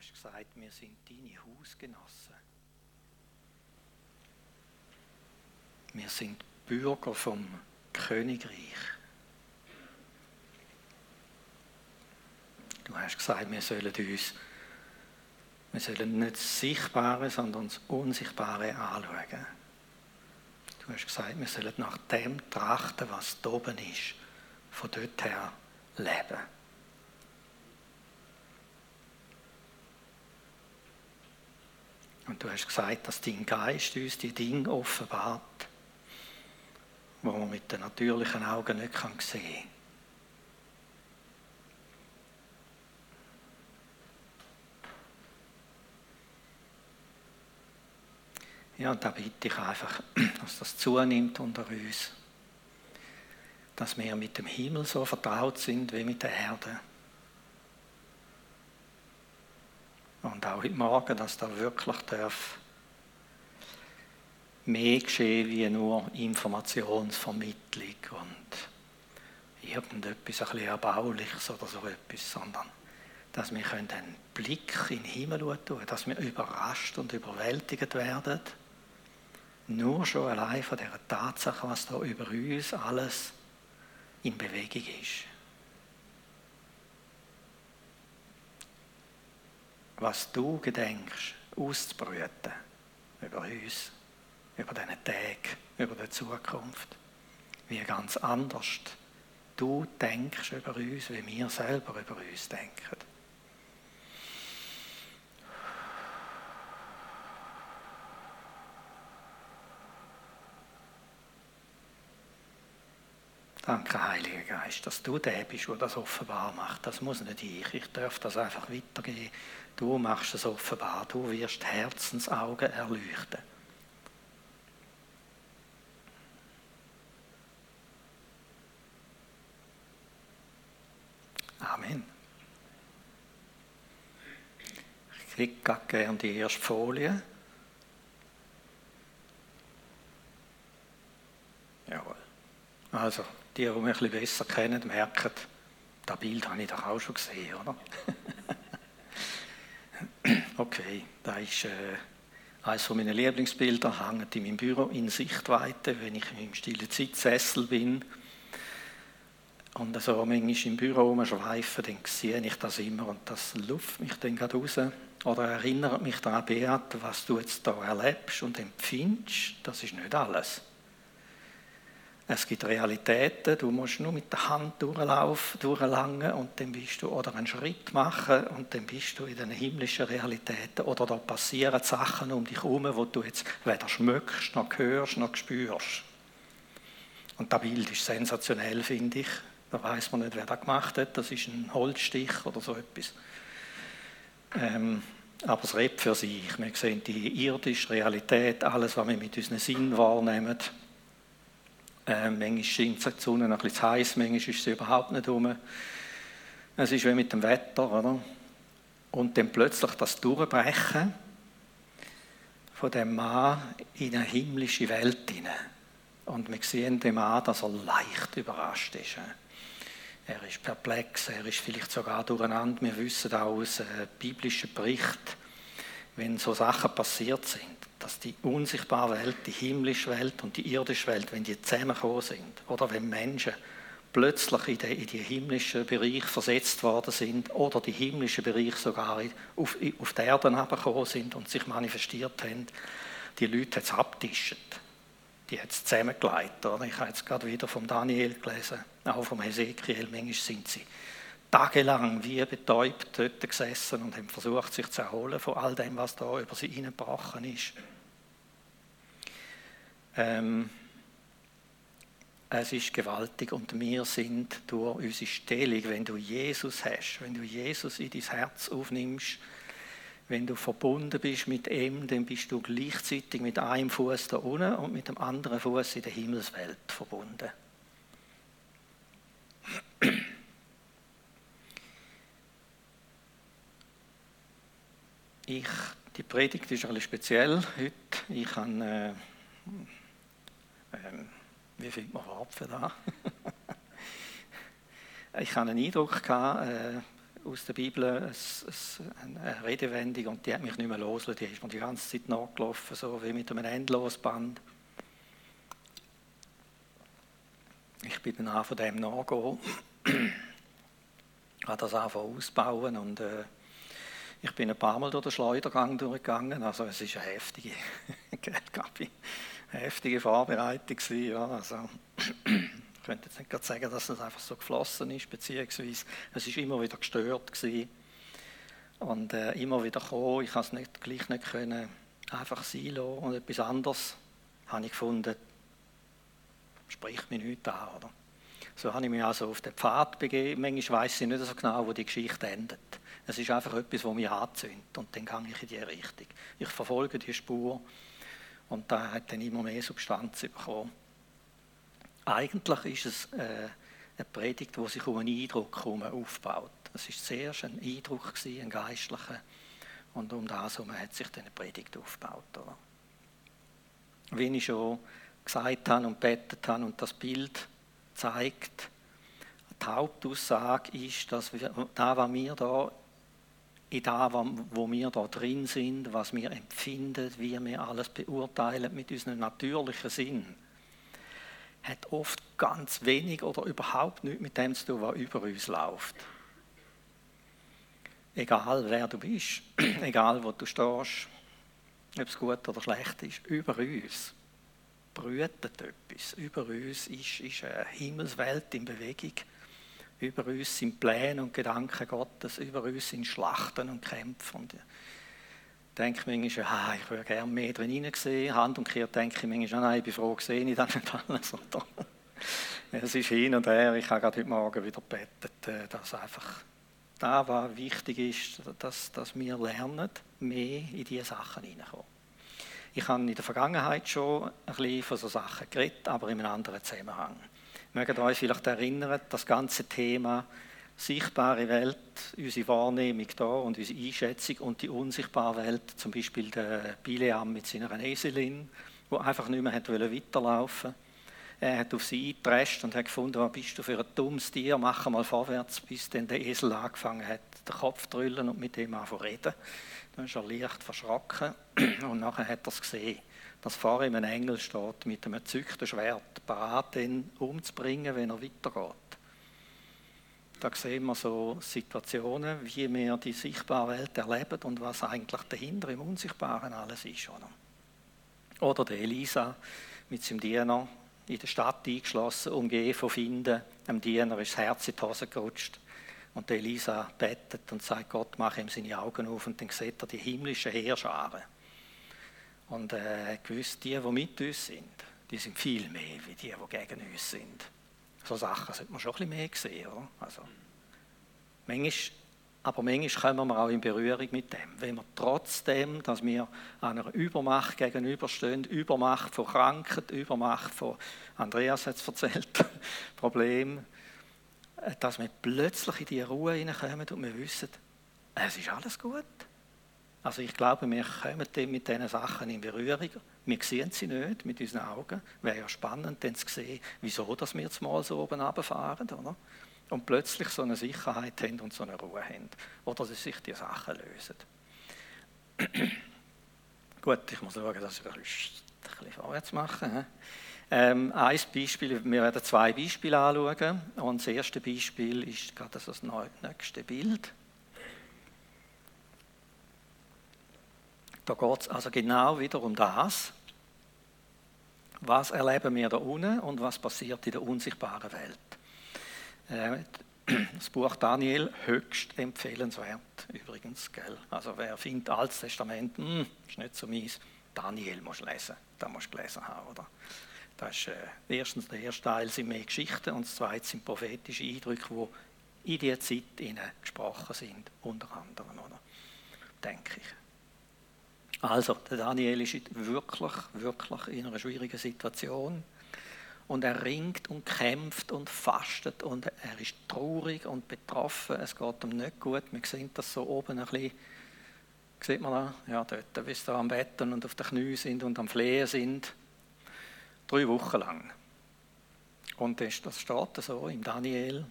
hast gesagt, wir sind deine Hausgenossen. Wir sind Bürger vom Königreich. Du hast gesagt, wir sollen uns, wir sollen nicht das Sichtbare, sondern das Unsichtbare anschauen. Du hast gesagt, wir sollen nach dem trachten, was da oben ist, von dort her leben. Und du hast gesagt, dass dein Geist uns die Dinge offenbart, wo man mit den natürlichen Augen nicht sehen kann. Ja, und da bitte ich einfach, dass das zunimmt unter uns. Dass wir mit dem Himmel so vertraut sind wie mit der Erde. Und auch heute Morgen, dass da wirklich darf mehr geschehen wie nur Informationsvermittlung und irgendetwas ein bisschen Erbauliches oder so etwas, sondern dass wir einen Blick in den Himmel schauen dass wir überrascht und überwältigt werden nur schon allein von der Tatsache, was da über uns alles in Bewegung ist. Was du gedenkst, auszubrüten über uns, über diesen Tag, über die Zukunft, wie ganz anders du denkst über uns, wie wir selber über uns denken. Danke, Heiliger Geist, dass du der bist, der das offenbar macht. Das muss nicht ich. Ich darf das einfach weitergeben. Du machst es offenbar. Du wirst Herzensaugen erleuchten. Amen. Ich kriege gerne die erste Folie. Jawohl. Also, die, die mich ein bisschen besser kennen, merken, das Bild habe ich doch auch schon gesehen, oder? okay, da ist äh, eines meiner Lieblingsbilder, hängt in meinem Büro in Sichtweite, wenn ich im stillen Zeitsessel bin und so manchmal im Büro rumschweife, dann sehe ich das immer und das luft mich dann gerade raus. Oder erinnert mich daran, Beat, was du jetzt da erlebst und empfindest, das ist nicht alles. Es gibt Realitäten, du musst nur mit der Hand durchlaufen, durchlangen und dann bist du, oder einen Schritt machen und dann bist du in den himmlischen Realitäten. Oder da passieren Sachen um dich herum, wo du jetzt weder schmückst, noch hörst, noch spürst. Und das Bild ist sensationell, finde ich. Da weiß man nicht, wer das gemacht hat. Das ist ein Holzstich oder so etwas. Ähm, aber es redet für sich. Wir sehen die irdische Realität, alles, was wir mit unseren Sinn wahrnehmen äh, manchmal scheint die Sonne noch ein bisschen zu heiß, manchmal ist sie überhaupt nicht rum. Es ist wie mit dem Wetter, oder? Und dann plötzlich das Durchbrechen von dem Mann in eine himmlische Welt hinein. Und wir sehen dem Mann, dass er leicht überrascht ist. Er ist perplex, er ist vielleicht sogar durcheinander. Wir wissen auch aus äh, biblischen Berichten, wenn so Sachen passiert sind, dass die unsichtbare Welt, die himmlische Welt und die irdische Welt, wenn die zusammengekommen sind, oder wenn Menschen plötzlich in den, in den himmlischen Bereich versetzt worden sind oder die himmlischen Bereich sogar auf, auf die Erde herabgekommen sind und sich manifestiert haben, die Leute hat es abtischt. Die hat es zusammengelegt. Oder? Ich habe jetzt gerade wieder vom Daniel gelesen, auch vom Hesekiel. Manchmal sind sie tagelang wie betäubt dort gesessen und haben versucht, sich zu erholen von all dem, was da über sie hineingebrochen ist. Ähm, es ist gewaltig und wir sind durch unsere Stellung, wenn du Jesus hast, wenn du Jesus in dein Herz aufnimmst, wenn du verbunden bist mit ihm, dann bist du gleichzeitig mit einem Fuß da unten und mit dem anderen Fuß in der Himmelswelt verbunden. Ich, die Predigt ist ein bisschen speziell heute. Ich habe, äh, äh, wie findet man Worte da? ich hatte einen Eindruck, gehabt, äh, aus der Bibel eine Redewendung und die hat mich nicht mehr losgelassen. Die ist mir die ganze Zeit nachgelaufen, so wie mit einem Endlosband. Ich bin dann auch von dem nachgegangen, habe das einfach ausbauen und äh, ich bin ein paar Mal durch den Schleudergang durchgegangen, also es ist eine heftige, eine heftige Vorbereitung gewesen, ja, also ich könnte jetzt nicht sagen, dass es einfach so geflossen ist, beziehungsweise es ist immer wieder gestört gewesen. und äh, immer wieder gekommen. Ich konnte es nicht, gleich nicht können, einfach sein lassen. und etwas anderes habe ich gefunden, spricht mich nicht an. Oder? So habe ich mich also auf den Pfad begeben. Manchmal weiß ich nicht so genau, wo die Geschichte endet. Es ist einfach etwas, das mich anzündet und dann gehe ich in die Richtung. Ich verfolge die Spur und da hat dann immer mehr Substanz bekommen. Eigentlich ist es äh, eine Predigt, die sich um einen Eindruck herum aufbaut. Es war zuerst ein Eindruck, gewesen, ein geistlicher, und um das herum hat sich dann eine Predigt aufgebaut. Oder? Wie ich schon gesagt habe und betet habe und das Bild zeigt, die Hauptaussage ist, dass wir, da, was wir da in da, wo wir da drin sind, was wir empfinden, wie wir alles beurteilen mit unserem natürlichen Sinn, hat oft ganz wenig oder überhaupt nichts mit dem zu tun, was über uns läuft. Egal wer du bist, egal wo du stehst, ob es gut oder schlecht ist, über uns brütet etwas. Über uns ist, ist eine Himmelswelt in Bewegung. Über uns sind Pläne und Gedanken Gottes. Über uns sind Schlachten und Kämpfe. Und ich denke manchmal, ah, ich würde gerne mehr drin sehen. Hand und Kehr denke ich manchmal, nein, ich bin froh, sehe ich das nicht alles. es ist hin und her. Ich habe gerade heute Morgen wieder gebetet, äh, dass einfach da, was wichtig ist, dass, dass wir lernen, mehr in diese Sachen hineinkommen. Ich habe in der Vergangenheit schon ein bisschen von solchen Sachen geredet, aber in einem anderen Zusammenhang. Mögt euch vielleicht erinnern, das ganze Thema sichtbare Welt, unsere Wahrnehmung da und unsere Einschätzung und die unsichtbare Welt, zum Beispiel der Bileam mit seiner Eselin, wo einfach nicht mehr weiterlaufen wollte. Er hat auf sie eingepresst und hat gefunden, was bist du für ein dummes Tier, mach mal vorwärts, bis dann der Esel angefangen hat, den Kopf zu drüllen und mit dem anfangen zu reden. Dann ist er leicht verschrocken und nachher hat er es gesehen, dass vor ihm ein Engel steht mit einem gezückten Schwert, bereit, ihn umzubringen, wenn er weitergeht. Da sehen wir so Situationen, wie wir die sichtbare Welt erleben und was eigentlich dahinter im Unsichtbaren alles ist. Oder, oder der Elisa mit seinem Diener in der Stadt eingeschlossen, umgeben von Finden. Dem Diener ist das Herz in die Hose gerutscht. Und Elisa betet und sagt, Gott, mach ihm seine Augen auf und dann sieht er die himmlischen Heerscharen. Und äh, gewiss, die, die mit uns sind, die sind viel mehr wie die, die gegen uns sind. So Sachen sollte man schon ein bisschen mehr sehen. Oder? Also, manchmal, aber manchmal kommen wir auch in Berührung mit dem. Wenn wir trotzdem, dass wir einer Übermacht gegenüberstehen, Übermacht von Krankheit, Übermacht von, Andreas hat es erzählt, Problem, dass wir plötzlich in die Ruhe hineinkommen und wir wissen, es ist alles gut. Also ich glaube, wir kommen mit diesen Sachen in Berührung. Wir sehen sie nicht mit unseren Augen. Wäre ja spannend, dann zu sehen, wieso dass wir jetzt mal so oben runterfahren. Oder? Und plötzlich so eine Sicherheit haben und so eine Ruhe haben. Oder dass sich die Sachen lösen. Gut, ich muss schauen, dass ich ein bisschen vorwärts mache. Ähm, ein Beispiel, wir werden zwei Beispiele anschauen. Und das erste Beispiel ist gerade das nächste Bild. Da geht es also genau wieder um das. Was erleben wir da unten und was passiert in der unsichtbaren Welt? Äh, das Buch Daniel höchst empfehlenswert übrigens, gell? Also wer findet Altes Testament, hm, ist nicht so mies, Daniel muss lesen, da musst du gelesen haben, oder? Das ist, äh, erstens der erste Teil sind mehr Geschichten und das zweite sind prophetische Eindrücke, die in dieser Zeit gesprochen sind, unter anderem, oder? denke ich. Also, der Daniel ist wirklich, wirklich in einer schwierigen Situation und er ringt und kämpft und fastet und er ist traurig und betroffen. Es geht ihm nicht gut. Wir sehen das so oben ein bisschen. Sieht man da? Ja, dort, wie sie da am Betten und auf den Knien sind und am Flehen sind. Drei Wochen lang. Und das, steht so im Daniel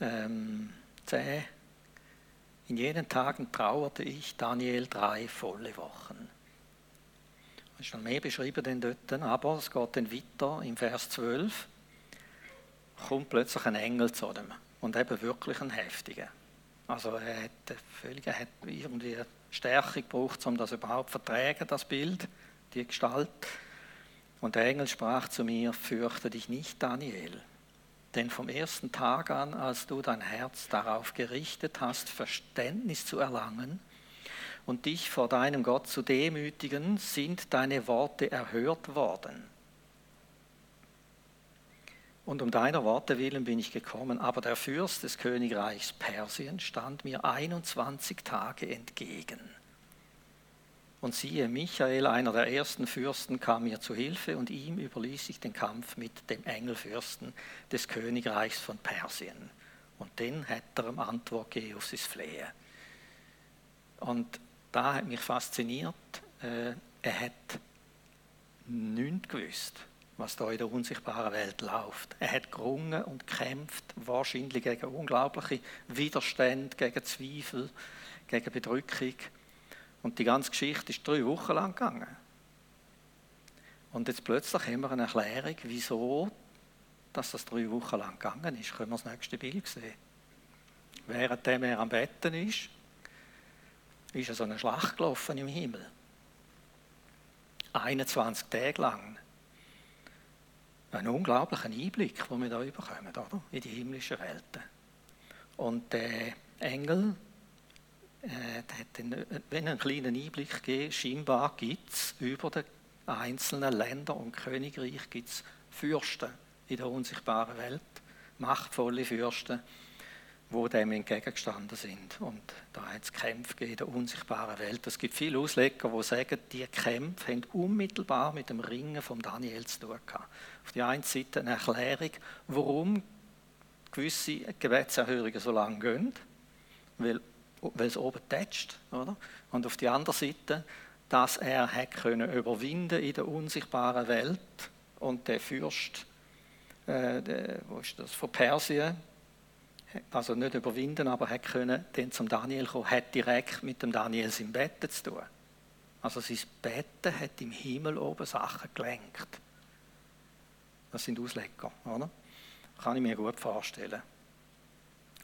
ähm, 10, In jenen Tagen trauerte ich, Daniel, drei volle Wochen. Es ist noch mehr beschrieben denn dort, aber es geht dann weiter im Vers 12. Kommt plötzlich ein Engel zu dem und eben wirklich ein heftiger. Also er hat, völlig, er hat irgendwie Stärke gebraucht, um das überhaupt zu vertragen, das Bild, die Gestalt. Und der Engel sprach zu mir, fürchte dich nicht, Daniel. Denn vom ersten Tag an, als du dein Herz darauf gerichtet hast, Verständnis zu erlangen und dich vor deinem Gott zu demütigen, sind deine Worte erhört worden. Und um deiner Worte willen bin ich gekommen, aber der Fürst des Königreichs Persien stand mir 21 Tage entgegen. Und siehe, Michael, einer der ersten Fürsten, kam mir zu Hilfe und ihm überließ ich den Kampf mit dem Engelfürsten des Königreichs von Persien. Und den hat er ihm Antwort gegeben auf sein Flehen. Und da hat mich fasziniert, äh, er hat nichts gewusst was da in der unsichtbaren Welt läuft. Er hat gerungen und kämpft, wahrscheinlich gegen unglaubliche Widerstände, gegen Zweifel, gegen Bedrückung. Und die ganze Geschichte ist drei Wochen lang gegangen. Und jetzt plötzlich haben wir eine Erklärung, wieso dass das drei Wochen lang gegangen ist. Können wir das nächste Bild sehen? Während er am Betten ist, ist so eine Schlacht gelaufen im Himmel. 21 Tage lang ein unglaublicher Einblick, den wir da bekommen, oder? in die himmlischen Welten. Und der Engel äh, hat den, wenn einen kleinen Einblick gegeben, scheinbar gibt es über die einzelnen Länder und Königreich gibt's Fürsten in der unsichtbaren Welt, machtvolle Fürsten, wo dem entgegengestanden sind. Und da hat es Kämpfe in der unsichtbaren Welt. Es gibt viele Ausleger, die sagen, die Kämpfe haben unmittelbar mit dem Ringen von Daniel zu tun gehabt. Auf der einen Seite eine Erklärung, warum gewisse Gebetserhörungen so lange gehen, weil, weil es oben tätscht, oder? Und auf der anderen Seite, dass er hat können überwinden in der unsichtbaren Welt und der Fürst, äh, der, wo ist das, von Persien, also nicht überwinden, aber hat können dann zum Daniel kommen, hat direkt mit dem Daniel sein Bett zu tun. Also sein Bett hat im Himmel oben Sachen gelenkt. Das sind Ausleger, oder? Kann ich mir gut vorstellen.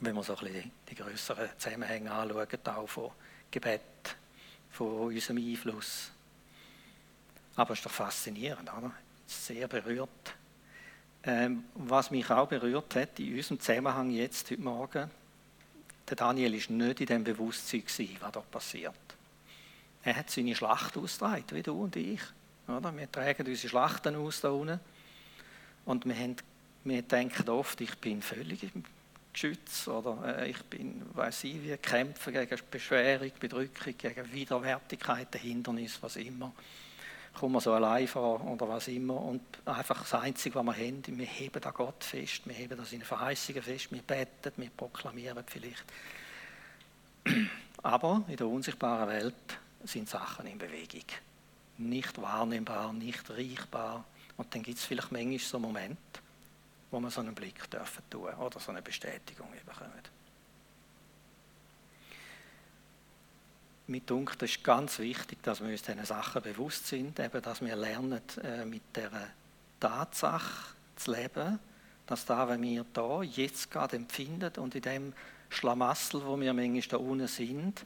Wenn man so ein bisschen die größeren Zusammenhänge anschaut, auch von Gebet, von unserem Einfluss. Aber es ist doch faszinierend, oder? Sehr berührt ähm, was mich auch berührt hat in unserem Zusammenhang jetzt heute Morgen, der Daniel ist nicht in dem Bewusstsein gewesen, was da passiert. Er hat seine Schlacht ausgetragen, wie du und ich. Oder? Wir tragen unsere Schlachten aus da unten. Und wir, haben, wir denken oft, ich bin völlig Geschütz oder äh, ich bin, weiß ich wie, kämpfe gegen Beschwerung, Bedrückung, gegen Widerwärtigkeiten, Hindernis, was immer kommen wir so allein vor oder was immer. Und einfach das Einzige, was wir haben, wir heben an Gott fest, wir heben an seine Verheißungen fest, wir beten, wir proklamieren vielleicht. Aber in der unsichtbaren Welt sind Sachen in Bewegung. Nicht wahrnehmbar, nicht riechbar. Und dann gibt es vielleicht manchmal so Momente, wo wir so einen Blick dürfen tun oder so eine Bestätigung bekommen. Mir dunkt, es ist ganz wichtig, dass wir uns diesen Sachen bewusst sind, eben, dass wir lernen, äh, mit der Tatsache zu leben, dass da, wenn wir da jetzt gerade empfinden und in dem Schlamassel, wo wir manchmal da unten sind,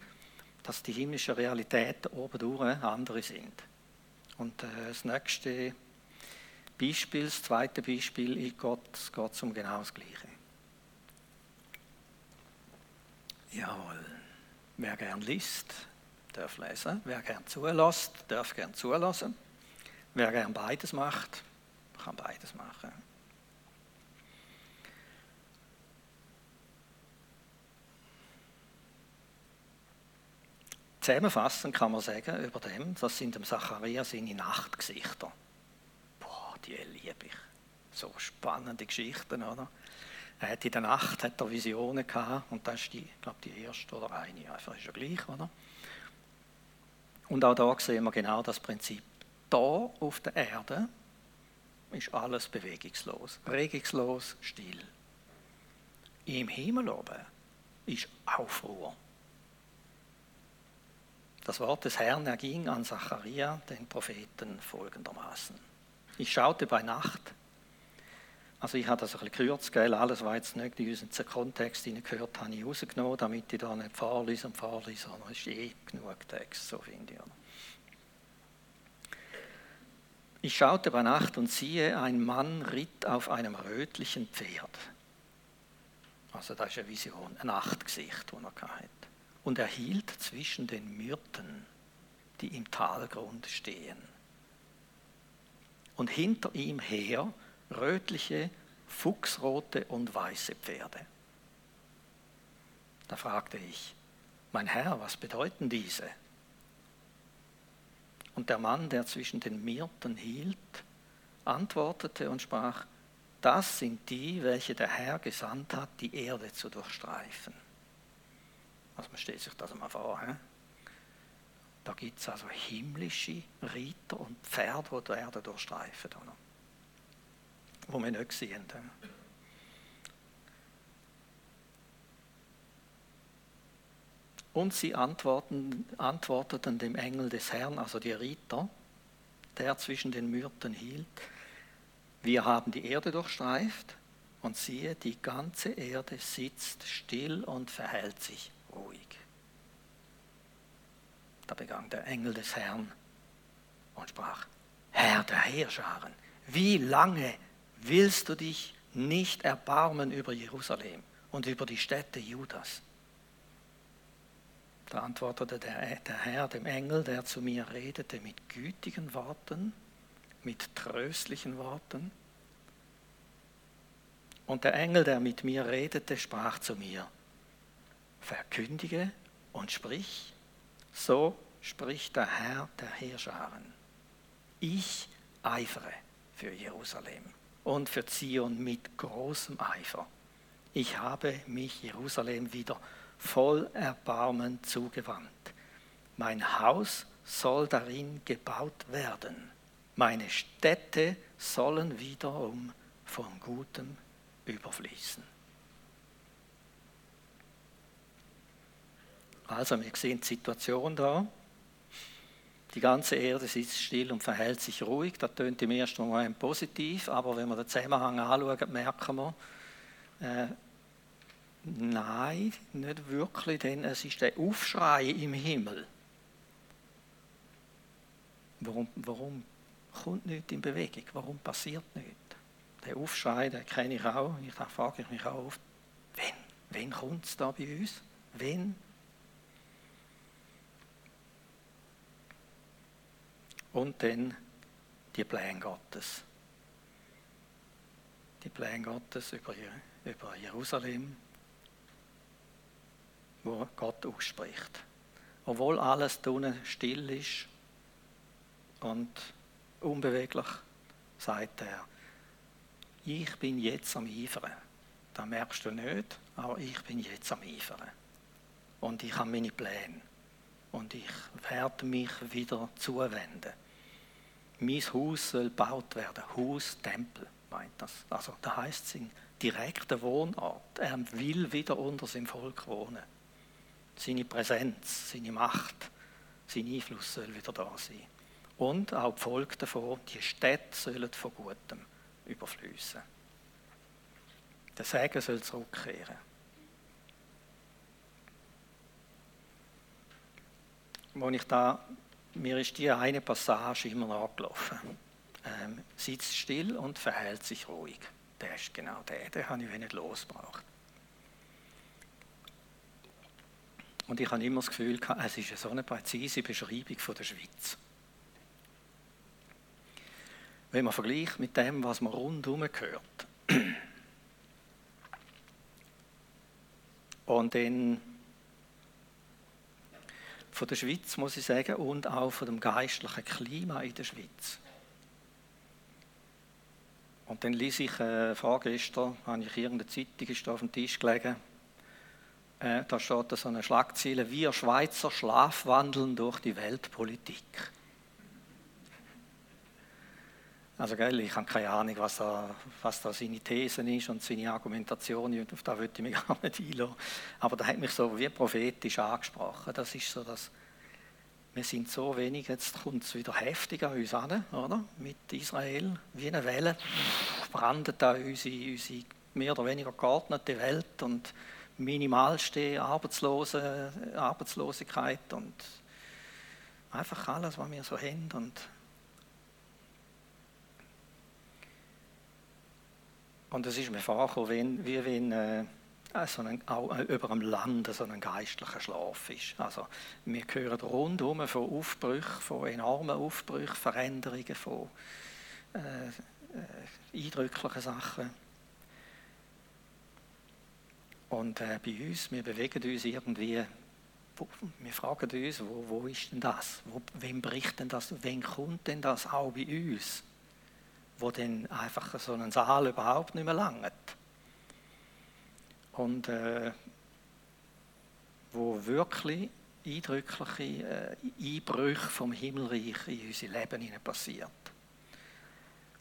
dass die himmlischen Realitäten oben andere sind. Und äh, das nächste Beispiel, das zweite Beispiel, in Gott geht es um genau das Gleiche. Jawohl. Wer gern liest, darf lesen. Wer gern zulässt, darf gern zulassen. Wer gern beides macht, kann beides machen. Zusammenfassend kann man sagen über dem, das sind dem Zacharias seine Nachtgesichter. Die liebe ich. So spannende Geschichten, oder? Er hat in der Nacht hat er Visionen gehabt und das ist die, glaube, die erste oder eine, einfach ist ja gleich, oder? Und auch da sehen wir genau das Prinzip. Da auf der Erde ist alles bewegungslos, regungslos, still. Im Himmel oben ist Aufruhr. Das Wort des Herrn erging an Zacharia, den Propheten, folgendermaßen. Ich schaute bei Nacht, also ich habe das ein bisschen gekürzt, gell? alles, was jetzt nicht in unseren Kontext gehört, habe ich rausgenommen, damit ich da nicht vorlese und vorlese, es ist eh genug Text, so finde ich. Ich schaute bei Nacht und siehe, ein Mann ritt auf einem rötlichen Pferd. Also das ist eine Vision, ein Nachtgesicht, das er hatte. Und er hielt zwischen den Myrten, die im Talgrund stehen. Und hinter ihm her rötliche, fuchsrote und weiße Pferde. Da fragte ich, mein Herr, was bedeuten diese? Und der Mann, der zwischen den Myrten hielt, antwortete und sprach, das sind die, welche der Herr gesandt hat, die Erde zu durchstreifen. Also man stellt sich das mal vor. He? Da gibt es also himmlische Reiter und Pferde, die die Erde durchstreifen. Wo wir nicht sehen. He? Und sie antworten, antworteten dem Engel des Herrn, also die Ritter, der zwischen den Myrten hielt, wir haben die Erde durchstreift und siehe, die ganze Erde sitzt still und verhält sich ruhig. Da begann der Engel des Herrn und sprach, Herr der Heerscharen, wie lange willst du dich nicht erbarmen über Jerusalem und über die Städte Judas? Da antwortete der, der Herr dem Engel, der zu mir redete, mit gütigen Worten, mit tröstlichen Worten. Und der Engel, der mit mir redete, sprach zu mir, verkündige und sprich, so spricht der Herr der Heerscharen. Ich eifere für Jerusalem und für Zion mit großem Eifer. Ich habe mich Jerusalem wieder voll Erbarmen zugewandt. Mein Haus soll darin gebaut werden. Meine Städte sollen wiederum von Gutem überfließen. Also wir sehen die Situation da. Die ganze Erde sitzt still und verhält sich ruhig. Das tönt im ersten Moment positiv, aber wenn wir den Zusammenhang anschauen, merken wir, äh, Nein, nicht wirklich, denn es ist der Aufschrei im Himmel. Warum, warum kommt nichts in Bewegung? Warum passiert nichts? Der Aufschrei, den kenne ich auch. Ich, frage ich mich auch oft, wenn? Wenn kommt es da bei uns? Wenn? Und dann die Pläne Gottes. Die Pläne Gottes über, Jerusalem, wo Gott ausspricht. Obwohl alles drinnen still ist und unbeweglich, sagt er, ich bin jetzt am Eifern. Das merkst du nicht, aber ich bin jetzt am Eifern. Und ich habe meine Pläne. Und ich werde mich wieder zuwenden. Mein Haus soll gebaut werden. Haus, Tempel, meint das. Also da heißt es in direkter Wohnort. Er will wieder unter seinem Volk wohnen seine Präsenz, seine Macht, sein Einfluss soll wieder da sein. Und auch die Folge davon, die Städte sollen von Gutem überfließen. Der Segen soll zurückkehren. Wo ich da, mir ist die eine Passage immer nachgelaufen. Ähm, sitzt still und verhält sich ruhig. Der ist genau der, den habe ich nicht losgebracht. Und ich habe immer das Gefühl, es ist so eine präzise Beschreibung von der Schweiz. Wenn man vergleicht mit dem, was man rundherum hört. Und dann von der Schweiz, muss ich sagen, und auch von dem geistlichen Klima in der Schweiz. Und dann lese ich äh, vorgestern, habe ich irgendeine Zeitung ist auf dem Tisch gelegen, äh, da steht so eine Schlagzeile, wir Schweizer schlafwandeln durch die Weltpolitik. Also gell, ich habe keine Ahnung, was da, was da seine Thesen ist und seine Argumentation, auf da würde ich mich gar nicht einlassen. Aber da hat mich so wie prophetisch angesprochen. Das ist so das, wir sind so wenig, jetzt kommt es wieder heftig an uns an, oder? Mit Israel, wie eine Welle, brandet da unsere, unsere mehr oder weniger geordnete Welt und minimalste Arbeitslose, Arbeitslosigkeit und einfach alles, was wir so haben. Und, und es ist mir vorgekommen, wie wenn... Äh, so ein, auch über dem Land so ein geistlicher Schlaf ist. Also wir hören rundum von Aufbrüchen, von enormen Aufbrüchen, Veränderungen, von äh, äh, eindrücklichen Sachen. Und äh, bei uns, wir bewegen uns irgendwie, wo, wir fragen uns, wo, wo ist denn das? Wo, wem bricht denn das? Wann kommt denn das auch bei uns? Wo denn einfach so ein Saal überhaupt nicht mehr langt? und äh, wo wirklich eindrückliche äh, Einbrüche vom Himmelreich in unser Leben passiert.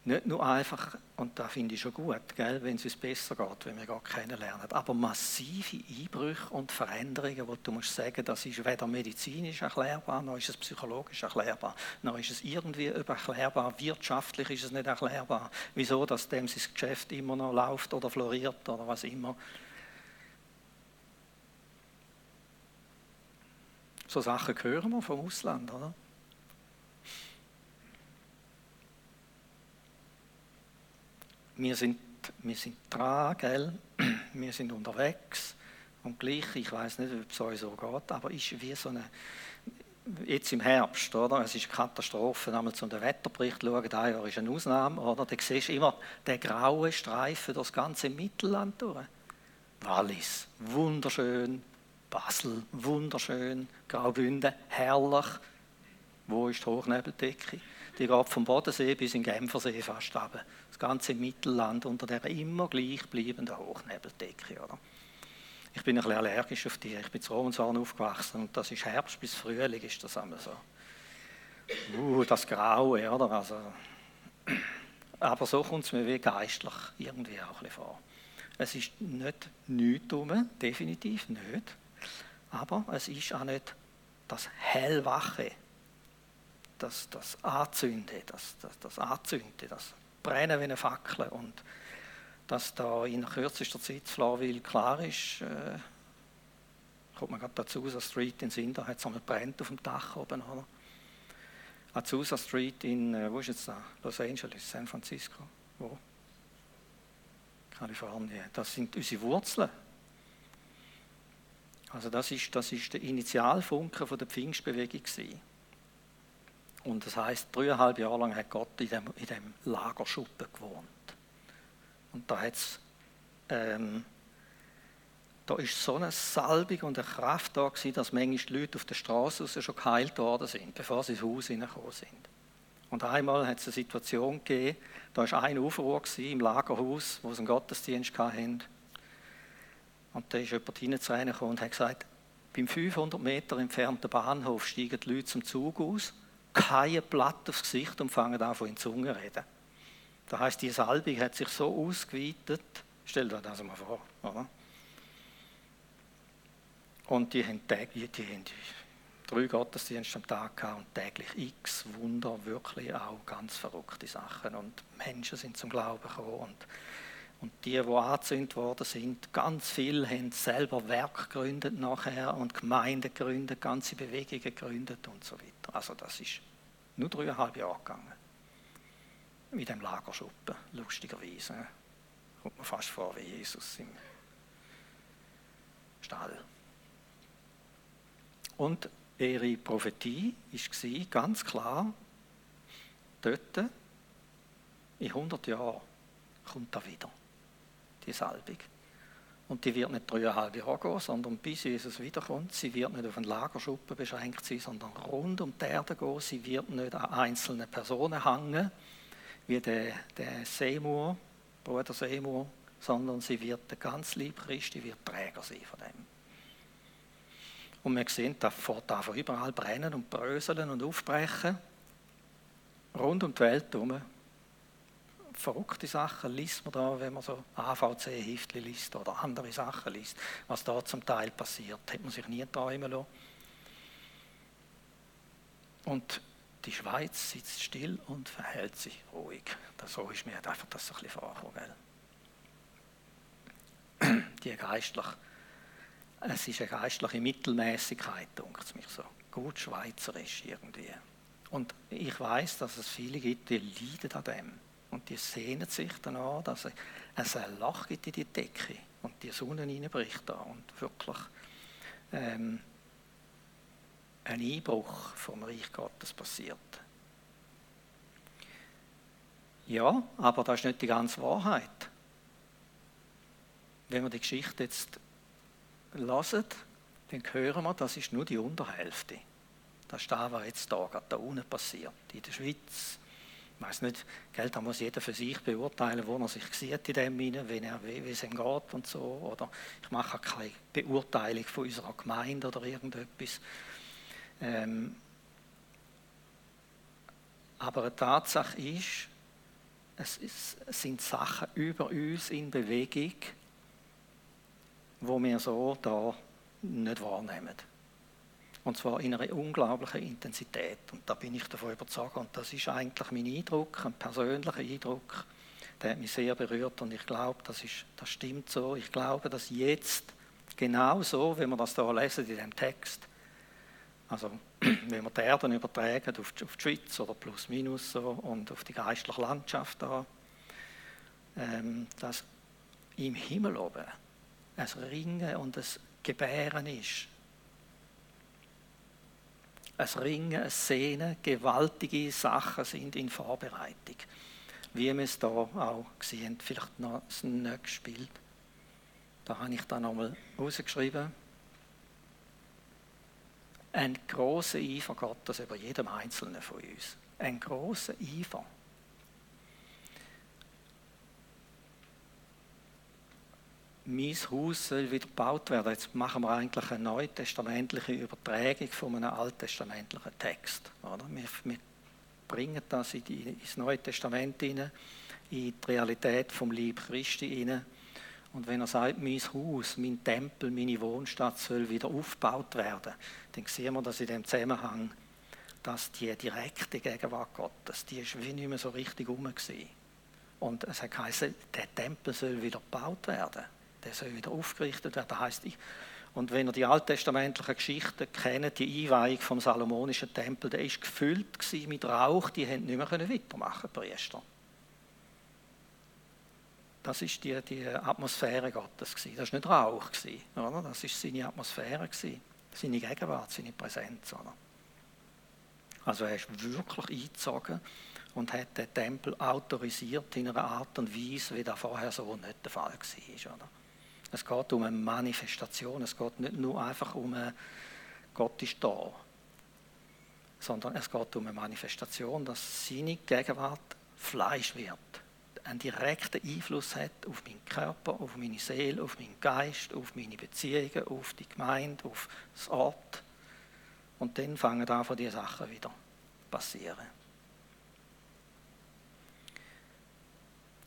Nicht nur einfach, und da finde ich schon gut, gell, wenn es uns besser geht, wenn wir Gott kennenlernen, aber massive Einbrüche und Veränderungen, wo du musst sagen, das ist weder medizinisch erklärbar, noch ist es psychologisch erklärbar, noch ist es irgendwie erklärbar, wirtschaftlich ist es nicht erklärbar, wieso, dass dem sein Geschäft immer noch läuft oder floriert oder was immer. So Sachen hören wir vom Ausland, oder? Wir sind, wir sind dran, gell? wir sind unterwegs und gleich, ich weiß nicht, ob es euch so geht, aber ist wie so eine, jetzt im Herbst, oder? Es ist eine Katastrophe, einmal zu den Wetterbericht schauen, Jahr ist eine Ausnahme, oder? Da siehst du immer den grauen Streifen durch das ganze Mittelland durch. Wallis, wunderschön, Basel, wunderschön, Graubünden, herrlich. Wo ist die Hochnebeldecke? Die geht vom Bodensee bis in den Genfersee fast runter. Ganze Mittelland unter der immer gleich bleibenden Hochnebeldecke. Oder? Ich bin ein bisschen allergisch auf die. Ich bin zu Romanshorn aufgewachsen und das ist Herbst bis Frühling ist das einmal so. Uh, das Graue, oder? Also, aber so kommt es mir wie geistlich irgendwie auch ein bisschen vor. Es ist nicht nichts rum, definitiv nicht. Aber es ist auch nicht das Hellwache, das, das Anzünden, das, das, das Anzünden, das Brennen wie eine Fackel und dass da in kürzester Zeit Flawil klar ist, äh, kommt man gerade dazu, Azusa Street in Sinn, da hat es einmal brennt auf dem Dach oben, oder? Azusa Street in, äh, wo ist jetzt da? Los Angeles, San Francisco, wo? Kalifornien. Das sind unsere Wurzeln. Also das ist, das ist der Initialfunke der Pfingstbewegung gewesen. Und das heißt, dreieinhalb Jahre lang hat Gott in dem, in dem Lagerschuppen gewohnt. Und da hat's, ähm, da ist so eine Salbung und eine Kraft da gewesen, dass manchmal die Leute auf der Straße schon geheilt worden sind, bevor sie ins Haus hineingekommen sind. Und einmal hat es eine Situation gegeben, da war ein Aufruhr im Lagerhaus, wo sie einen Gottesdienst hatten. Und da ist jemand hineingekommen und hat gesagt, beim 500 Meter entfernten Bahnhof steigen die Leute zum Zug aus, kein Blatt aufs Gesicht und fangen an, von in Zunge zu reden. Das heisst, die Salbung hat sich so ausgeweitet, stell dir das mal vor, oder? Und die haben, täglich, die haben drei Gottesdienste am Tag gehabt und täglich x Wunder, wirklich auch ganz verrückte Sachen. Und Menschen sind zum Glauben gekommen und und die, die angezündet worden sind, ganz viele haben selber Werk gegründet nachher und Gemeinden gegründet, ganze Bewegungen gegründet und so weiter. Also das ist nur dreieinhalb Jahre gegangen. Mit dem Lagerschuppen, lustigerweise. Kommt man fast vor wie Jesus im Stall. Und ihre Prophetie war ganz klar, dort, in 100 Jahren, kommt er wieder die Salbung. Und die wird nicht dreieinhalb Jahre gehen, sondern bis Jesus wiederkommt. Sie wird nicht auf einen Lagerschuppen beschränkt sein, sondern rund um die Erde gehen. Sie wird nicht an einzelnen Personen hängen, wie der, der Seymour, Bruder Seymour, sondern sie wird der ganz lieb Christi wird Träger sein von dem. Und wir sehen, da fährt von überall brennen und bröseln und aufbrechen. Rund um die Welt herum verrückte Sachen liest man da, wenn man so AVC-Heftli liest oder andere Sachen liest, was da zum Teil passiert, hat man sich nie träumen lassen. Und die Schweiz sitzt still und verhält sich ruhig. So ist mir einfach das ein bisschen vorgekommen. Die geistlich, es ist eine geistliche Mittelmäßigkeit, denkt es mich so. Gut schweizerisch irgendwie. Und ich weiß, dass es viele gibt, die leiden an dem. Und die sehnen sich danach, dass es ein Loch gibt in die Decke und die Sonne reinbricht da und wirklich ähm, ein Einbruch vom Reich Gottes passiert. Ja, aber das ist nicht die ganze Wahrheit. Wenn wir die Geschichte jetzt hören, dann hören wir, das ist nur die Unterhälfte. Das ist das, was jetzt da, da unten passiert. In der Schweiz, ich weiß nicht, gell, da muss jeder für sich beurteilen, wo er sich sieht in dem hinein, wie, wie es ihm geht und so. Oder ich mache keine Beurteilung von unserer Gemeinde oder irgendetwas. Ähm, aber eine Tatsache ist, es, ist, es sind Sachen über uns in Bewegung, wo wir so da nicht wahrnehmen. Und zwar in einer unglaublichen Intensität. Und da bin ich davon überzeugt. Und das ist eigentlich mein Eindruck, ein persönlicher Eindruck. Der hat mich sehr berührt und ich glaube, das, ist, das stimmt so. Ich glaube, dass jetzt genau so, wenn wir das da lesen in dem Text, also wenn wir die Erde übertragen auf die, auf die Schweiz oder plus minus so und auf die geistliche Landschaft da, ähm, dass im Himmel oben ein Ringen und ein Gebären ist. Ein Ringen, ein Sehnen, gewaltige Sachen sind in Vorbereitung. Wie wir es da auch sehen, vielleicht noch das nächste Bild. Da habe ich da nochmal rausgeschrieben ein großer Eifer Gottes über jedem Einzelnen von uns. Ein großer Eifer. Mein Haus soll wieder gebaut werden. Jetzt machen wir eigentlich eine neutestamentliche Übertragung von einem alttestamentlichen Text. Oder? Wir, wir bringen das in die, ins Neue Testament hinein, in die Realität vom Lieb Christi hinein und wenn er sagt, mein Haus, mein Tempel, meine Wohnstadt soll wieder aufgebaut werden, dann sehen wir das in dem Zusammenhang, dass die direkte Gegenwart Gottes, die ist wie nicht mehr so richtig rum. Und es hat geheißen, der Tempel soll wieder gebaut werden. Der soll wieder aufgerichtet werden. heißt ich. Und wenn ihr die alttestamentlichen Geschichten kennt, die Einweihung vom Salomonischen Tempel, der ist gefüllt mit Rauch, die haben nicht mehr weitermachen, Priester. Das ist die, die Atmosphäre Gottes. Gewesen. Das war nicht Rauch. Gewesen, oder? Das war seine Atmosphäre, gewesen. seine Gegenwart, seine Präsenz. Oder? Also er ist wirklich eingezogen und hat den Tempel autorisiert in einer Art und Weise, wie das vorher so nicht der Fall war. Es geht um eine Manifestation, es geht nicht nur einfach um Gott ist da, sondern es geht um eine Manifestation, dass seine Gegenwart Fleisch wird einen direkten Einfluss hat auf meinen Körper, auf meine Seele, auf meinen Geist, auf meine Beziehungen, auf die Gemeinde, auf das Ort. Und dann fangen an, von diese Sachen wieder passieren.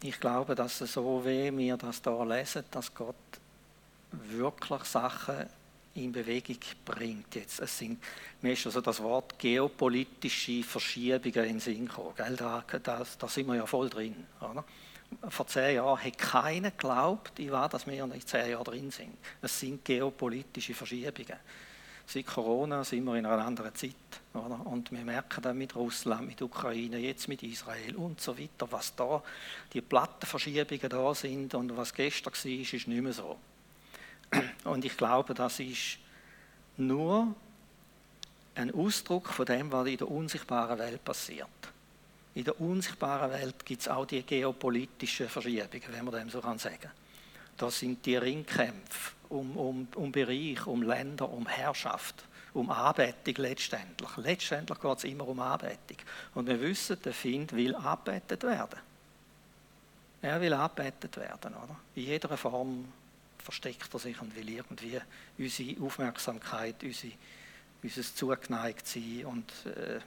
Ich glaube, dass es so wie wir das da lesen, dass Gott wirklich Sachen in Bewegung bringt. Jetzt, es sind, mir ist also das Wort geopolitische Verschiebungen in den Sinn gekommen. Gell? Da, da, da sind wir ja voll drin. Oder? Vor zehn Jahren hat keiner geglaubt, ich war, dass wir in zehn Jahren drin sind. Es sind geopolitische Verschiebungen. Seit Corona sind wir in einer anderen Zeit. Oder? Und wir merken dann mit Russland, mit Ukraine, jetzt mit Israel und so weiter, was da die Plattenverschiebungen da sind und was gestern war, ist nicht mehr so. Und ich glaube, das ist nur ein Ausdruck von dem, was in der unsichtbaren Welt passiert. In der unsichtbaren Welt gibt es auch die geopolitischen Verschiebungen, wenn man dem so kann sagen. Das sind die Ringkämpfe um, um, um Bereich, um Länder, um Herrschaft, um Anbetung letztendlich. Letztendlich geht es immer um Anbetung. Und wir wissen, der Find will anbetet werden. Er will anbetet werden, oder? In jeder Form versteckt er sich und will irgendwie unsere Aufmerksamkeit, unsere, unser zugeneigt sein und äh,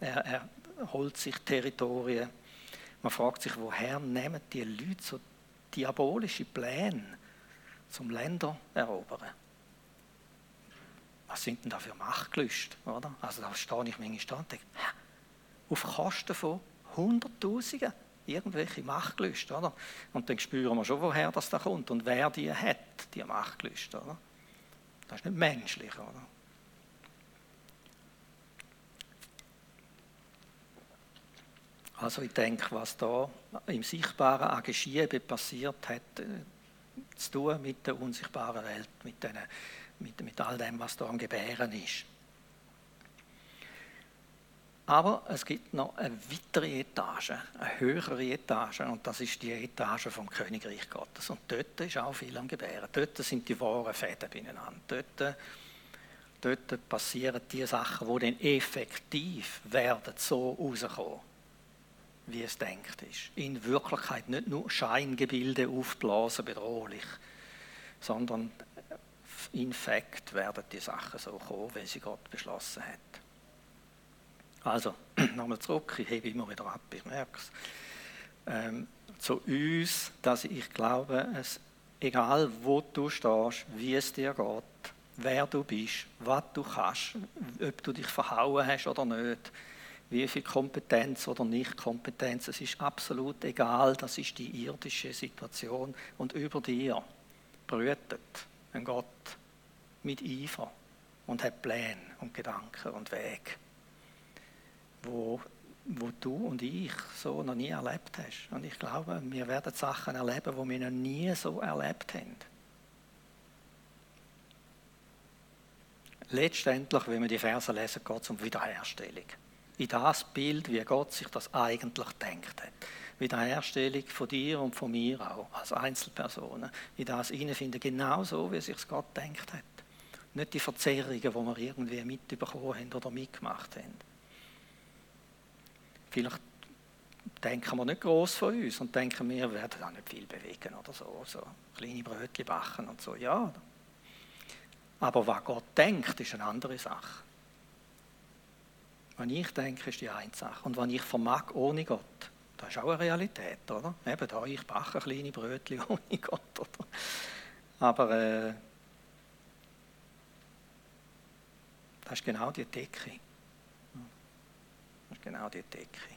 er, er holt sich Territorien. Man fragt sich, woher nehmen die Leute so diabolische Pläne zum Länder erobern? was sind denn da für Machtgelüste, oder? Also da stehe ich manchmal da und denke, auf Kosten von Hunderttausenden irgendwelche Machtgelüste, oder? Und dann spüren wir schon, woher das da kommt und wer die hat, die Machtgelüste, oder? Das ist nicht menschlich, oder? Also ich denke, was da im Sichtbaren an Geschiebe passiert, hat äh, zu tun mit der unsichtbaren Welt, mit, den, mit, mit all dem, was da am Gebären ist. Aber es gibt noch eine weitere Etage, eine höhere Etage, und das ist die Etage vom Königreich Gottes. Und dort ist auch viel am Gebären. Dort sind die wahren Fäden beieinander. Dort, dort passieren die Sachen, die dann effektiv werden so rauskommen, wie es denkt ist. In Wirklichkeit nicht nur Scheingebilde aufblasen, bedrohlich, sondern in Fakt werden die Sachen so kommen, wie sie Gott beschlossen hat. Also, nochmal zurück, ich hebe immer wieder ab, ich merke es. Ähm, zu uns, dass ich glaube, es, egal wo du stehst, wie es dir geht, wer du bist, was du kannst, ob du dich verhauen hast oder nicht, wie viel Kompetenz oder Nicht-Kompetenz, es ist absolut egal, das ist die irdische Situation und über dir brütet ein Gott mit Eifer und hat Pläne und Gedanken und Wege wo, wo du und ich so noch nie erlebt hast. Und ich glaube, wir werden Sachen erleben, die wir noch nie so erlebt haben. Letztendlich, wenn wir die Verse lesen, geht es um Wiederherstellung. In das Bild, wie Gott sich das eigentlich denkt hat. Wiederherstellung von dir und von mir auch, als Einzelpersonen. In das hineinfinden, genau so, wie sich Gott denkt hat. Nicht die Verzerrungen, die wir irgendwie mitbekommen haben oder mitgemacht haben. Vielleicht denken wir nicht groß von uns und denken, wir werden auch nicht viel bewegen oder so, so kleine Brötchen backen und so, ja. Aber was Gott denkt, ist eine andere Sache. Was ich denke, ist die eine Sache. Und was ich vermag ohne Gott, das ist auch eine Realität, oder? Eben da, ich backe kleine Brötchen ohne Gott, oder? Aber äh, das ist genau die Decke genau die Decke.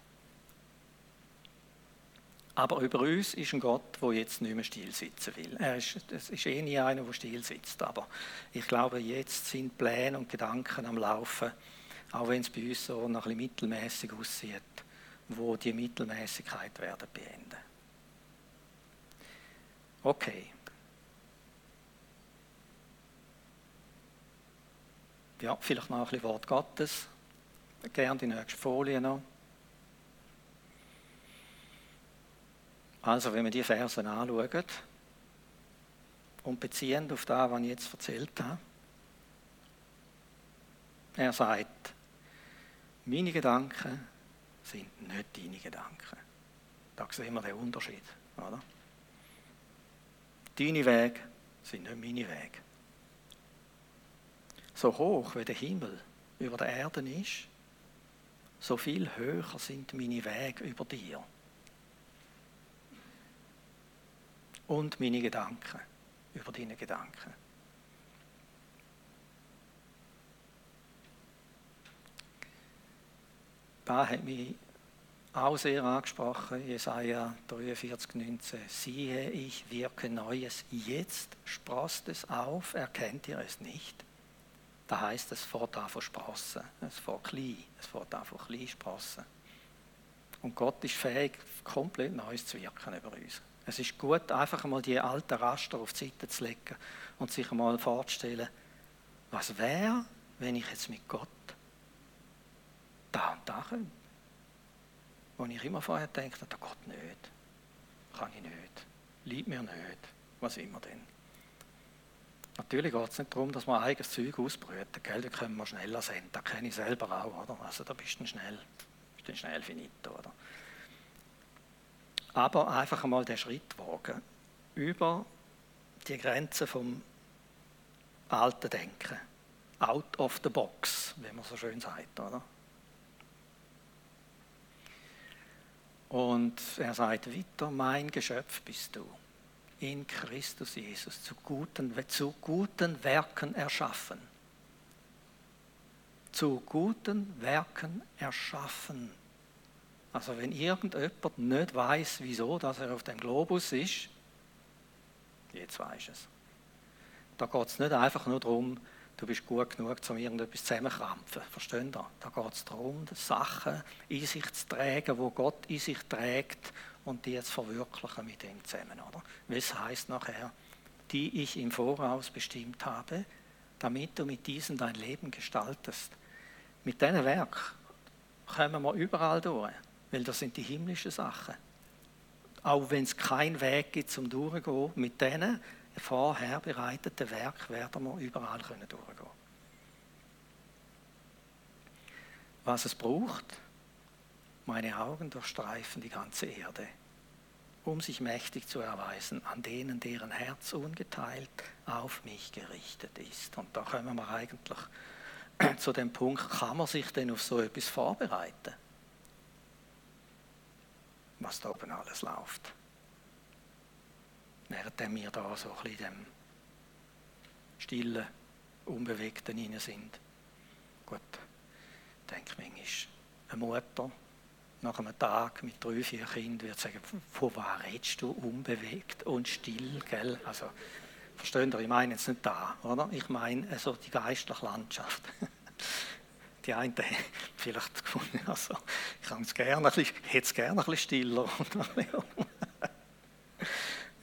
Aber über uns ist ein Gott, der jetzt nicht mehr still sitzen will. Er ist, es ist eh nie einer, der still sitzt. Aber ich glaube, jetzt sind Pläne und Gedanken am Laufen, auch wenn es bei uns so noch ein bisschen mittelmäßig aussieht, wo die Mittelmäßigkeit werden beenden. Okay. Ja, vielleicht noch ein bisschen Wort Gottes gerne die nächste Folie noch. Also, wenn wir die Verse anschauen und beziehen auf das, was ich jetzt erzählt habe, er sagt, meine Gedanken sind nicht deine Gedanken. Da sehen wir den Unterschied. Oder? Deine Wege sind nicht meine Wege. So hoch wie der Himmel über der Erde ist, so viel höher sind meine Wege über dir. Und meine Gedanken über deine Gedanken. Da hat mich auch sehr angesprochen, Jesaja 43, 19. Siehe, ich wirke Neues. Jetzt sprost es auf, erkennt ihr es nicht? Da heißt es fährt an von Sprossen. Es fährt klein. Es fährt an von klein Sprossen. Und Gott ist fähig, komplett Neues zu wirken über uns. Es ist gut, einfach einmal die alten Raster auf die Seite zu legen und sich einmal vorzustellen, was wäre, wenn ich jetzt mit Gott da und da könnte. Wo ich immer vorher denke, da Gott nicht, kann ich nicht, liebt mir nicht, was immer denn. Natürlich geht es nicht darum, dass man eigenes Zeug ausbrüten, gell? da können wir schneller sein. Das kenne ich selber auch, oder? Also da bist du schnell, bist du schnell finito, oder? Aber einfach einmal den Schritt wagen, über die Grenzen vom alten Denken. Out of the box, wie man so schön sagt, oder? Und er sagt weiter, mein Geschöpf bist du in Christus Jesus zu guten, zu guten Werken erschaffen. zu guten Werken erschaffen. Also wenn irgendjemand nicht weiß, wieso dass er auf dem Globus ist, jetzt weiß es. Da geht es nicht einfach nur darum, du bist gut genug, um irgendetwas zusammenkrampfen. Versteht ihr? Da geht es darum, Sachen in sich zu tragen, wo Gott in sich trägt und die jetzt verwirklichen mit ihm zusammen. Oder? Was heißt nachher, die ich im Voraus bestimmt habe, damit du mit diesen dein Leben gestaltest. Mit diesem Werk kommen wir überall durch, weil das sind die himmlischen Sachen. Auch wenn es keinen Weg gibt zum Durchgehen, mit denen vorher bereiteten Werk werden wir überall können durchgehen. Was es braucht, meine Augen durchstreifen die ganze Erde, um sich mächtig zu erweisen an denen, deren Herz ungeteilt auf mich gerichtet ist. Und da kommen wir eigentlich zu dem Punkt, kann man sich denn auf so etwas vorbereiten? Was da oben alles läuft während wir da so ein in dem stillen, unbewegten hinein sind. Gut, ich denke manchmal, eine Mutter nach einem Tag mit drei, vier Kindern wird sagen, von was redest du unbewegt und still, gell? Also, verstehen Sie, ich meine jetzt nicht da, oder? Ich meine also die geistliche Landschaft. Die einen vielleicht gefunden, also, ich hätte es gerne ein bisschen stiller.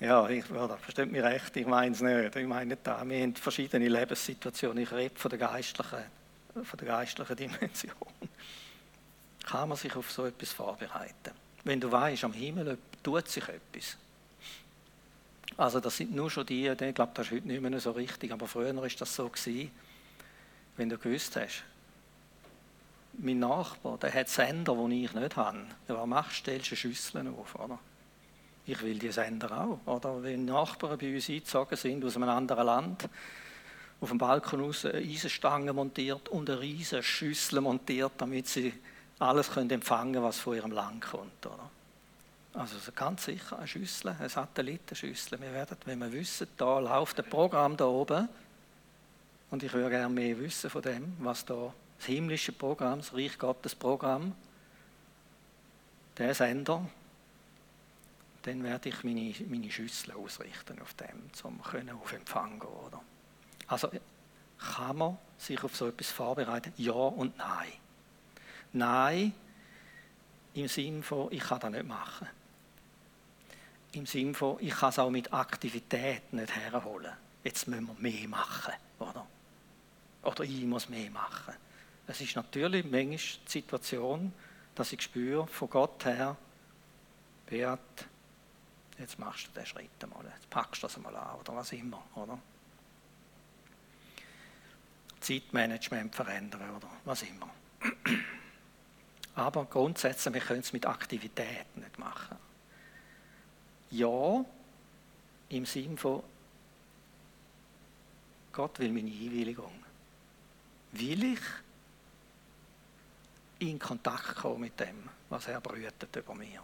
Ja, ich, ja, da versteht mich recht, ich meine es nicht. Ich meine da. Wir haben verschiedene Lebenssituationen. Ich rede von der geistlichen, von der geistlichen Dimension. Kann man sich auf so etwas vorbereiten? Wenn du weißt, am Himmel tut sich etwas. Also das sind nur schon die, ich glaube, das ist heute nicht mehr so richtig, aber früher war das so wenn du gewusst hast, mein Nachbar, der hat Sender, die ich nicht habe. Was machst du? Stellst du Schüsseln auf, oder? Ich will die Sender auch. Oder wenn Nachbarn bei uns eingezogen sind aus einem anderen Land, auf dem Balkon aus eine Eisenstange montiert und eine riesige Schüssel montiert, damit sie alles können empfangen was von ihrem Land kommt. Oder? Also ganz sicher eine Schüssel, eine Satellitenschüssel. Wir werden, wenn wir wissen, da läuft ein Programm da oben, und ich würde gerne mehr wissen von dem, was da das himmlische Programm, das Reich Gottes Programm, der Sender, dann werde ich meine, meine Schüssel ausrichten auf dem, um auf Empfang gehen oder? Also kann man sich auf so etwas vorbereiten? Ja und nein. Nein, im Sinne von, ich kann das nicht machen. Im Sinne von, ich kann es auch mit Aktivität nicht herholen. Jetzt müssen wir mehr machen, oder? Oder ich muss mehr machen. Es ist natürlich manchmal die Situation, dass ich spüre, von Gott her, Beat, jetzt machst du den Schritt einmal, jetzt packst du das einmal an oder was immer, oder? Zeitmanagement verändern oder was immer. Aber grundsätzlich, wir können es mit Aktivitäten nicht machen. Ja, im Sinn von, Gott will meine Einwilligung. Will ich in Kontakt kommen mit dem, was er brütet über mir?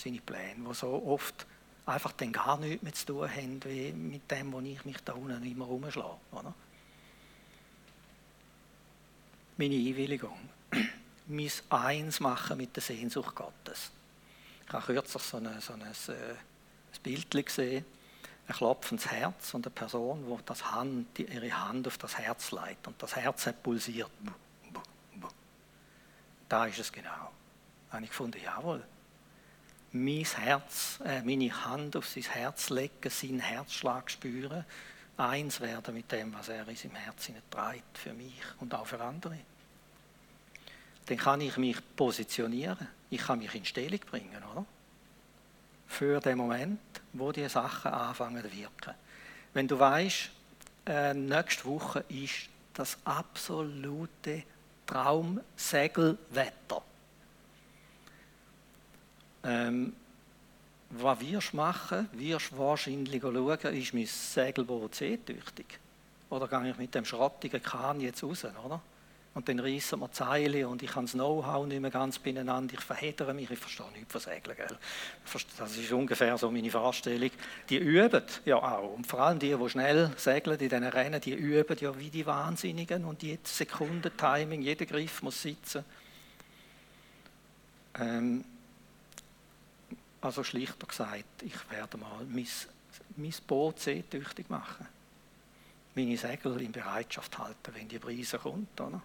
Seine Pläne, die so oft einfach dann gar nichts mehr zu tun haben, wie mit dem, wo ich mich da unten immer rumschlage. Oder? Meine Einwilligung. mein Eins machen mit der Sehnsucht Gottes. Ich habe kürzlich so, eine, so ein, ein, äh, ein Bild gesehen, ein klopfendes Herz und eine Person, die das Hand, ihre Hand auf das Herz legt und das Herz hat pulsiert. Da ist es genau. Da habe ich gefunden, jawohl, mein Herz, äh, meine Hand auf sein Herz legen, seinen Herzschlag spüren, eins werden mit dem, was er in seinem Herzen trägt, für mich und auch für andere. Dann kann ich mich positionieren, ich kann mich in Stellung bringen, oder? Für den Moment, wo die Sachen anfangen zu wirken. Wenn du weißt, äh, nächste Woche ist das absolute Traumsegelwetter ähm, was wirst du machen? Wirst du wahrscheinlich schauen, ist mein Segelboot seetüchtig? Oder gehe ich mit dem schrottigen Kahn jetzt raus, oder? Und dann reissen wir Zeile und ich habe das Know-how nicht mehr ganz beieinander. Ich verhedere mich, ich verstehe nichts von Segeln. Gell? Das ist ungefähr so meine Vorstellung. Die üben ja auch. Und vor allem die, die schnell segeln in diesen Rennen, die üben ja wie die Wahnsinnigen. Und jede Sekunde Timing, jeder Griff muss sitzen. Ähm, also schlichter gesagt, ich werde mal mein, mein Boot seetüchtig machen. Meine Segel in Bereitschaft halten, wenn die Brise kommt. Oder?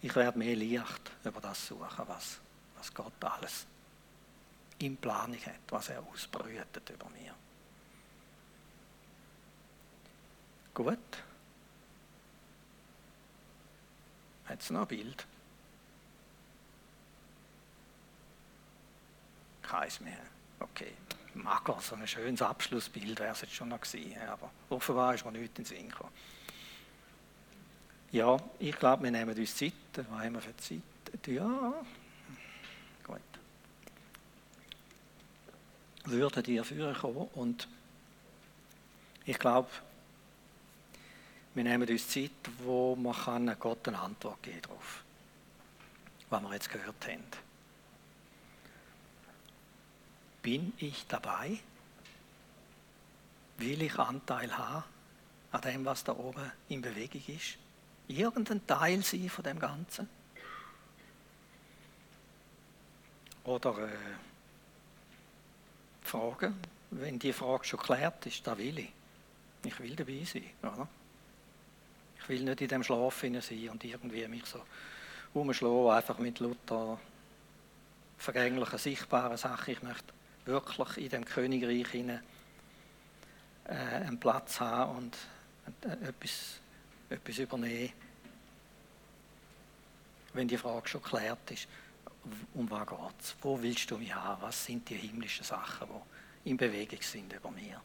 Ich werde mehr Licht über das suchen, was, was Gott alles in Planung hat, was er ausbrütet über mir. Gut. Hat es noch ein Bild? Keins mehr. Okay. Mager, so ein schönes Abschlussbild wäre es jetzt schon noch gewesen, aber offenbar ist mir nichts in den Sinn gekommen. Ja, ich glaube, wir nehmen uns Zeit. Was haben wir für Zeit? Ja, gut. Würden die führen kommen und ich glaube, wir nehmen uns Zeit, wo man kann Gott eine Antwort geben darauf, was wir jetzt gehört haben. Bin ich dabei? Will ich Anteil haben an dem, was da oben in Bewegung ist? irgendein Teil sein von dem Ganzen? Oder äh, Fragen, wenn die Frage schon geklärt ist, da will ich. Ich will dabei sein, oder? Ich will nicht in dem Schlaf sein und irgendwie mich so umschlagen, einfach mit Luther vergänglichen, sichtbaren Sachen. Ich möchte wirklich in dem Königreich hinein, äh, einen Platz haben und äh, etwas etwas übernehmen, wenn die Frage schon geklärt ist, um was geht es? Wo willst du mich haben? Was sind die himmlischen Sachen, die in Bewegung sind über mir?